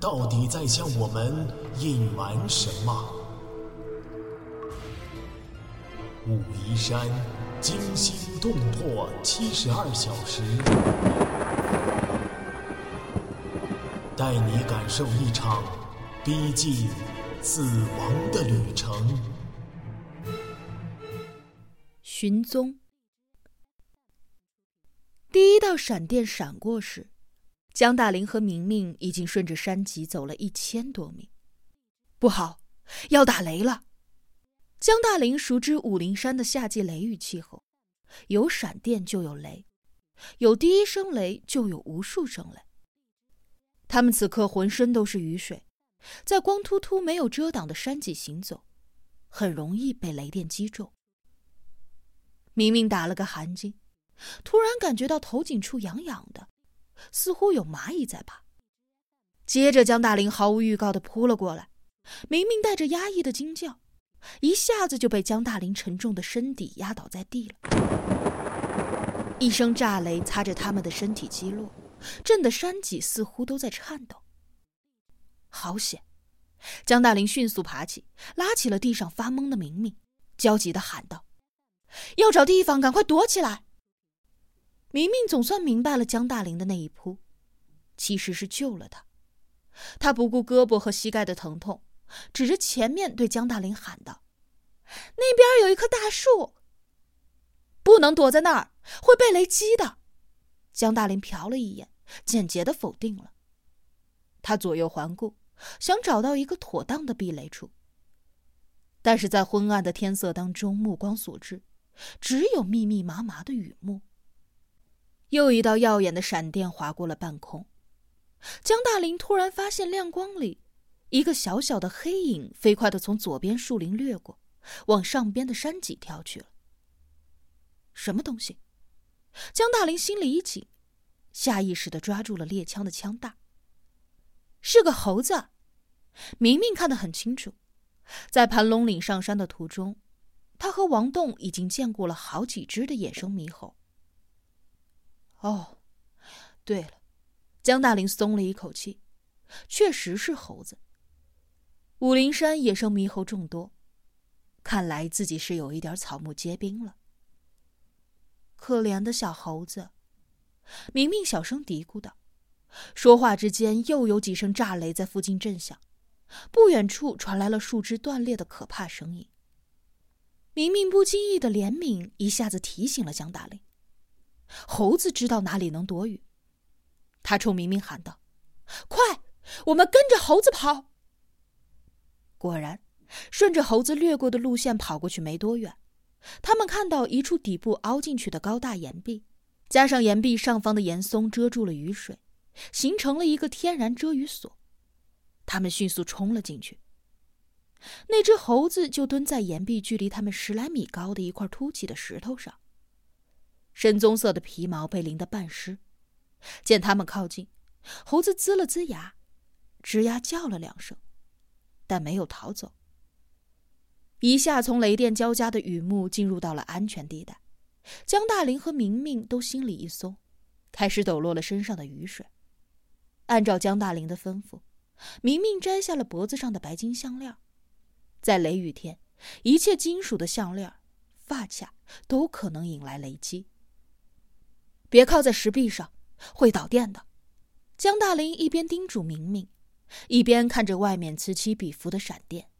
到底在向我们隐瞒什么？武夷山惊心动魄七十二小时，带你感受一场逼近死亡的旅程。寻踪。第一道闪电闪过时，江大林和明明已经顺着山脊走了一千多米。不好，要打雷了！江大林熟知武陵山的夏季雷雨气候，有闪电就有雷，有第一声雷就有无数声雷。他们此刻浑身都是雨水，在光秃秃没有遮挡的山脊行走，很容易被雷电击中。明明打了个寒噤，突然感觉到头颈处痒痒的，似乎有蚂蚁在爬。接着，江大林毫无预告的扑了过来，明明带着压抑的惊叫，一下子就被江大林沉重的身体压倒在地了。一声炸雷擦着他们的身体击落，震得山脊似乎都在颤抖。好险！江大林迅速爬起，拉起了地上发懵的明明，焦急的喊道。要找地方，赶快躲起来！明明总算明白了江大林的那一扑，其实是救了他。他不顾胳膊和膝盖的疼痛，指着前面对江大林喊道：“那边有一棵大树，不能躲在那儿，会被雷击的。”江大林瞟了一眼，简洁的否定了。他左右环顾，想找到一个妥当的避雷处，但是在昏暗的天色当中，目光所至。只有密密麻麻的雨幕。又一道耀眼的闪电划过了半空，江大林突然发现亮光里，一个小小的黑影飞快的从左边树林掠过，往上边的山脊跳去了。什么东西？江大林心里一紧，下意识的抓住了猎枪的枪带。是个猴子，明明看得很清楚，在盘龙岭上山的途中。他和王栋已经见过了好几只的野生猕猴。哦，对了，江大林松了一口气，确实是猴子。武陵山野生猕猴众多，看来自己是有一点草木皆兵了。可怜的小猴子，明明小声嘀咕道。说话之间，又有几声炸雷在附近震响，不远处传来了树枝断裂的可怕声音。明明不经意的怜悯一下子提醒了江大林。猴子知道哪里能躲雨，他冲明明喊道：“快，我们跟着猴子跑！”果然，顺着猴子掠过的路线跑过去没多远，他们看到一处底部凹进去的高大岩壁，加上岩壁上方的岩松遮住了雨水，形成了一个天然遮雨所。他们迅速冲了进去。那只猴子就蹲在岩壁距离他们十来米高的一块凸起的石头上，深棕色的皮毛被淋得半湿。见他们靠近，猴子呲了呲牙，吱呀叫了两声，但没有逃走。一下从雷电交加的雨幕进入到了安全地带，江大林和明明都心里一松，开始抖落了身上的雨水。按照江大林的吩咐，明明摘下了脖子上的白金项链。在雷雨天，一切金属的项链、发卡都可能引来雷击。别靠在石壁上，会导电的。江大林一边叮嘱明明，一边看着外面此起彼伏的闪电，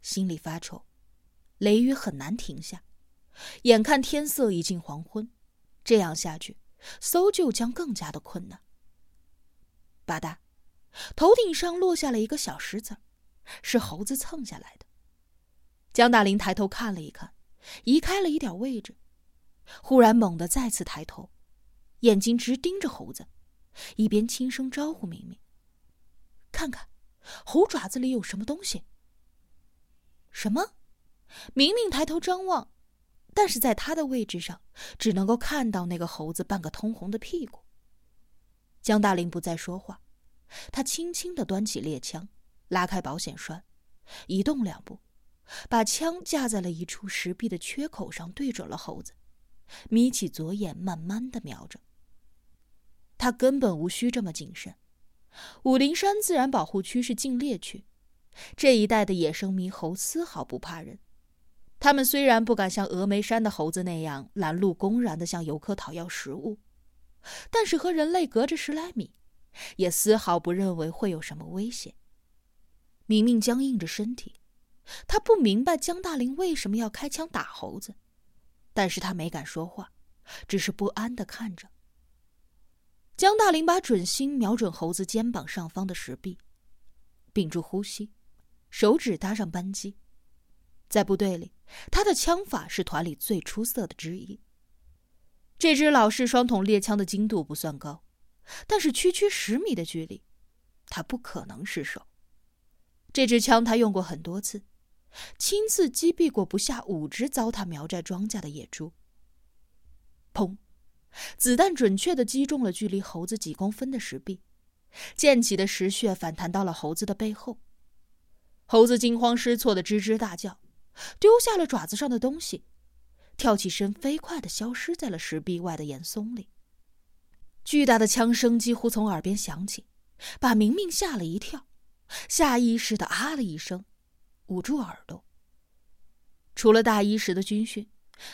心里发愁：雷雨很难停下。眼看天色已近黄昏，这样下去，搜救将更加的困难。吧嗒，头顶上落下了一个小石子。是猴子蹭下来的。江大林抬头看了一看，移开了一点位置，忽然猛地再次抬头，眼睛直盯着猴子，一边轻声招呼明明：“看看，猴爪子里有什么东西。什么？明明抬头张望，但是在他的位置上，只能够看到那个猴子半个通红的屁股。江大林不再说话，他轻轻的端起猎枪，拉开保险栓，移动两步，把枪架在了一处石壁的缺口上，对准了猴子，眯起左眼，慢慢的瞄着。他根本无需这么谨慎。武陵山自然保护区是禁猎区，这一带的野生猕猴丝毫不怕人。他们虽然不敢像峨眉山的猴子那样拦路公然的向游客讨要食物，但是和人类隔着十来米，也丝毫不认为会有什么危险。明明僵硬着身体，他不明白江大林为什么要开枪打猴子，但是他没敢说话，只是不安的看着。江大林把准心瞄准猴子肩膀上方的石壁，屏住呼吸，手指搭上扳机。在部队里，他的枪法是团里最出色的之一。这支老式双筒猎枪的精度不算高，但是区区十米的距离，他不可能失手。这支枪他用过很多次，亲自击毙过不下五只糟蹋苗寨庄稼的野猪。砰！子弹准确的击中了距离猴子几公分的石壁，溅起的石屑反弹到了猴子的背后。猴子惊慌失措的吱吱大叫。丢下了爪子上的东西，跳起身，飞快的消失在了石壁外的岩松里。巨大的枪声几乎从耳边响起，把明明吓了一跳，下意识的啊了一声，捂住耳朵。除了大一时的军训，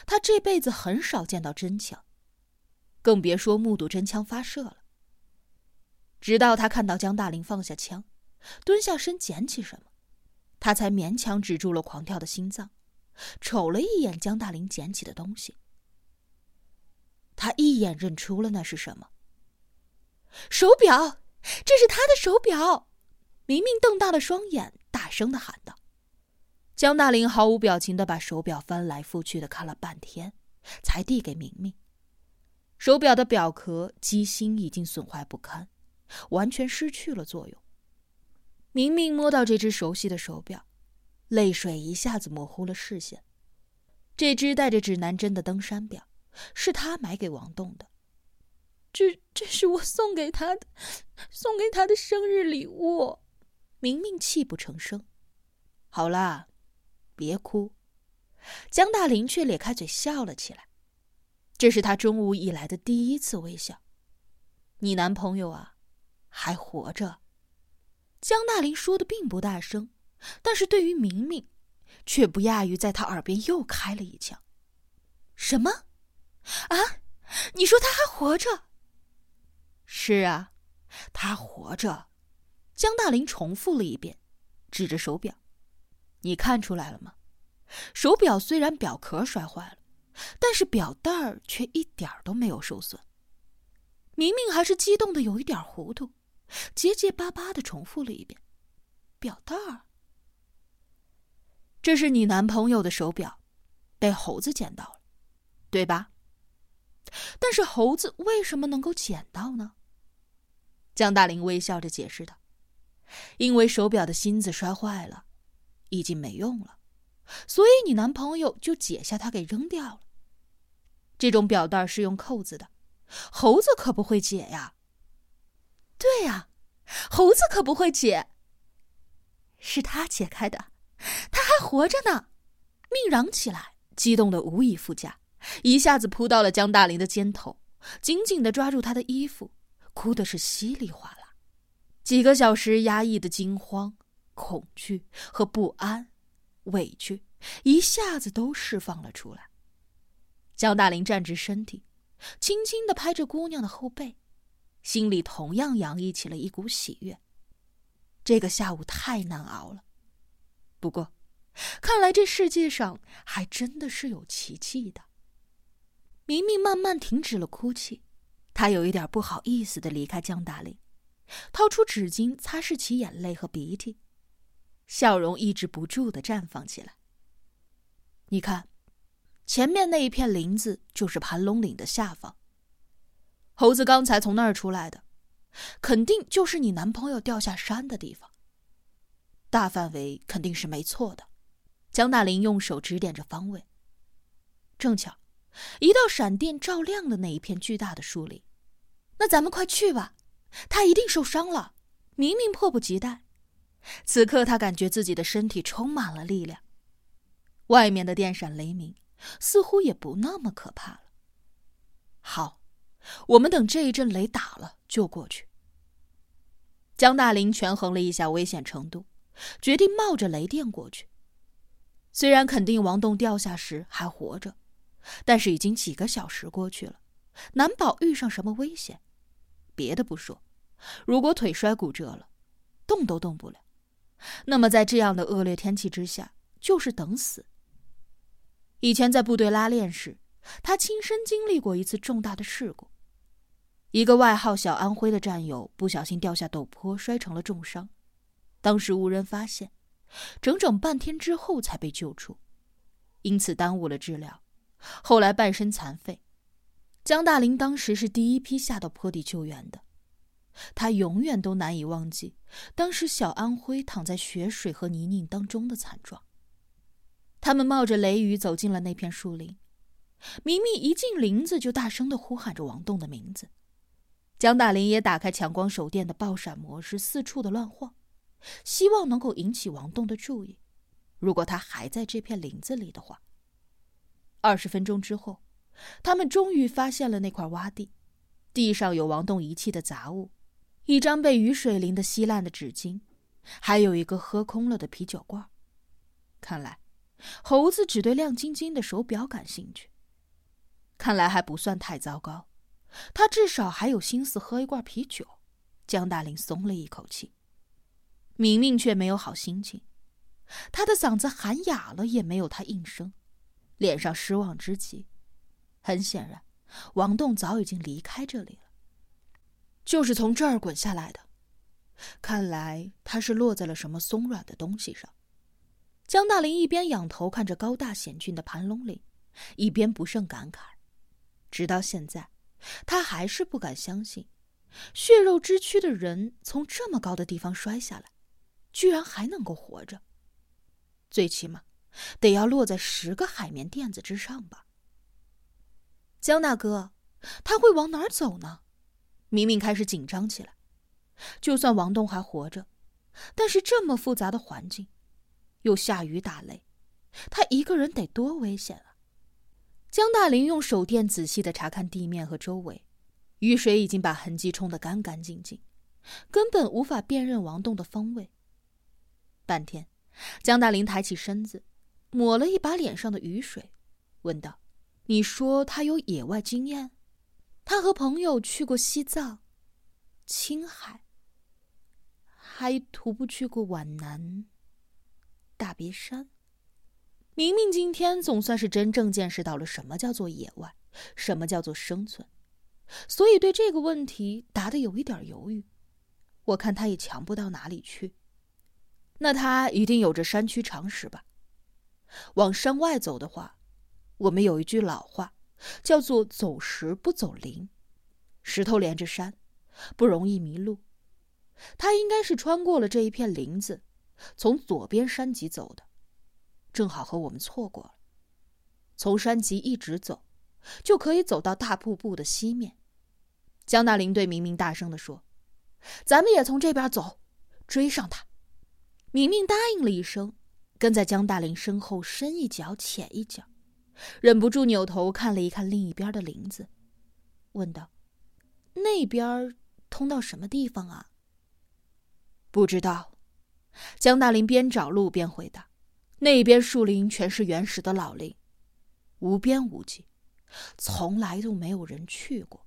他这辈子很少见到真枪，更别说目睹真枪发射了。直到他看到江大林放下枪，蹲下身捡起什么。他才勉强止住了狂跳的心脏，瞅了一眼江大林捡起的东西。他一眼认出了那是什么。手表，这是他的手表！明明瞪大了双眼，大声的喊道。江大林毫无表情的把手表翻来覆去的看了半天，才递给明明。手表的表壳机芯已经损坏不堪，完全失去了作用。明明摸到这只熟悉的手表，泪水一下子模糊了视线。这只带着指南针的登山表，是他买给王栋的。这这是我送给他的，送给他的生日礼物。明明泣不成声。好啦，别哭。江大林却咧开嘴笑了起来，这是他中午以来的第一次微笑。你男朋友啊，还活着。江大林说的并不大声，但是对于明明，却不亚于在他耳边又开了一枪。什么？啊？你说他还活着？是啊，他活着。江大林重复了一遍，指着手表：“你看出来了吗？手表虽然表壳摔坏了，但是表带儿却一点儿都没有受损。”明明还是激动的有一点糊涂。结结巴巴的重复了一遍：“表带儿，这是你男朋友的手表，被猴子捡到了，对吧？但是猴子为什么能够捡到呢？”江大林微笑着解释道：“因为手表的芯子摔坏了，已经没用了，所以你男朋友就解下它给扔掉了。这种表带是用扣子的，猴子可不会解呀。”对呀，猴子可不会解。是他解开的，他还活着呢！命嚷起来，激动的无以复加，一下子扑到了江大林的肩头，紧紧的抓住他的衣服，哭的是稀里哗啦。几个小时压抑的惊慌、恐惧和不安、委屈，一下子都释放了出来。江大林站直身体，轻轻的拍着姑娘的后背。心里同样洋溢起了一股喜悦。这个下午太难熬了，不过，看来这世界上还真的是有奇迹的。明明慢慢停止了哭泣，他有一点不好意思的离开江大林，掏出纸巾擦拭起眼泪和鼻涕，笑容抑制不住的绽放起来。你看，前面那一片林子就是盘龙岭的下方。猴子刚才从那儿出来的，肯定就是你男朋友掉下山的地方。大范围肯定是没错的。江大林用手指点着方位。正巧，一道闪电照亮了那一片巨大的树林。那咱们快去吧，他一定受伤了。明明迫不及待。此刻他感觉自己的身体充满了力量。外面的电闪雷鸣，似乎也不那么可怕了。好，我们等这一阵雷打了就过去。江大林权衡了一下危险程度。决定冒着雷电过去。虽然肯定王栋掉下时还活着，但是已经几个小时过去了，难保遇上什么危险。别的不说，如果腿摔骨折了，动都动不了，那么在这样的恶劣天气之下，就是等死。以前在部队拉练时，他亲身经历过一次重大的事故：一个外号小安徽的战友不小心掉下陡坡，摔成了重伤。当时无人发现，整整半天之后才被救出，因此耽误了治疗。后来半身残废。江大林当时是第一批下到坡底救援的，他永远都难以忘记当时小安徽躺在血水和泥泞当中的惨状。他们冒着雷雨走进了那片树林，明明一进林子就大声的呼喊着王栋的名字。江大林也打开强光手电的爆闪模式，四处的乱晃。希望能够引起王栋的注意。如果他还在这片林子里的话，二十分钟之后，他们终于发现了那块洼地，地上有王栋遗弃的杂物，一张被雨水淋得稀烂的纸巾，还有一个喝空了的啤酒罐。看来，猴子只对亮晶晶的手表感兴趣。看来还不算太糟糕，他至少还有心思喝一罐啤酒。江大林松了一口气。明明却没有好心情，他的嗓子喊哑了，也没有他应声，脸上失望之极。很显然，王栋早已经离开这里了，就是从这儿滚下来的。看来他是落在了什么松软的东西上。江大林一边仰头看着高大险峻的盘龙岭，一边不胜感慨。直到现在，他还是不敢相信，血肉之躯的人从这么高的地方摔下来。居然还能够活着，最起码得要落在十个海绵垫子之上吧。江大哥，他会往哪儿走呢？明明开始紧张起来。就算王栋还活着，但是这么复杂的环境，又下雨打雷，他一个人得多危险啊！江大林用手电仔细的查看地面和周围，雨水已经把痕迹冲得干干净净，根本无法辨认王栋的方位。半天，江大林抬起身子，抹了一把脸上的雨水，问道：“你说他有野外经验？他和朋友去过西藏、青海，还徒步去过皖南、大别山。明明今天总算是真正见识到了什么叫做野外，什么叫做生存，所以对这个问题答的有一点犹豫。我看他也强不到哪里去。”那他一定有着山区常识吧？往山外走的话，我们有一句老话，叫做“走石不走林”，石头连着山，不容易迷路。他应该是穿过了这一片林子，从左边山脊走的，正好和我们错过了。从山脊一直走，就可以走到大瀑布的西面。江大林对明明大声地说：“咱们也从这边走，追上他。”明明答应了一声，跟在江大林身后，深一脚浅一脚，忍不住扭头看了一看另一边的林子，问道：“那边通到什么地方啊？”不知道。江大林边找路边回答：“那边树林全是原始的老林，无边无际，从来都没有人去过。”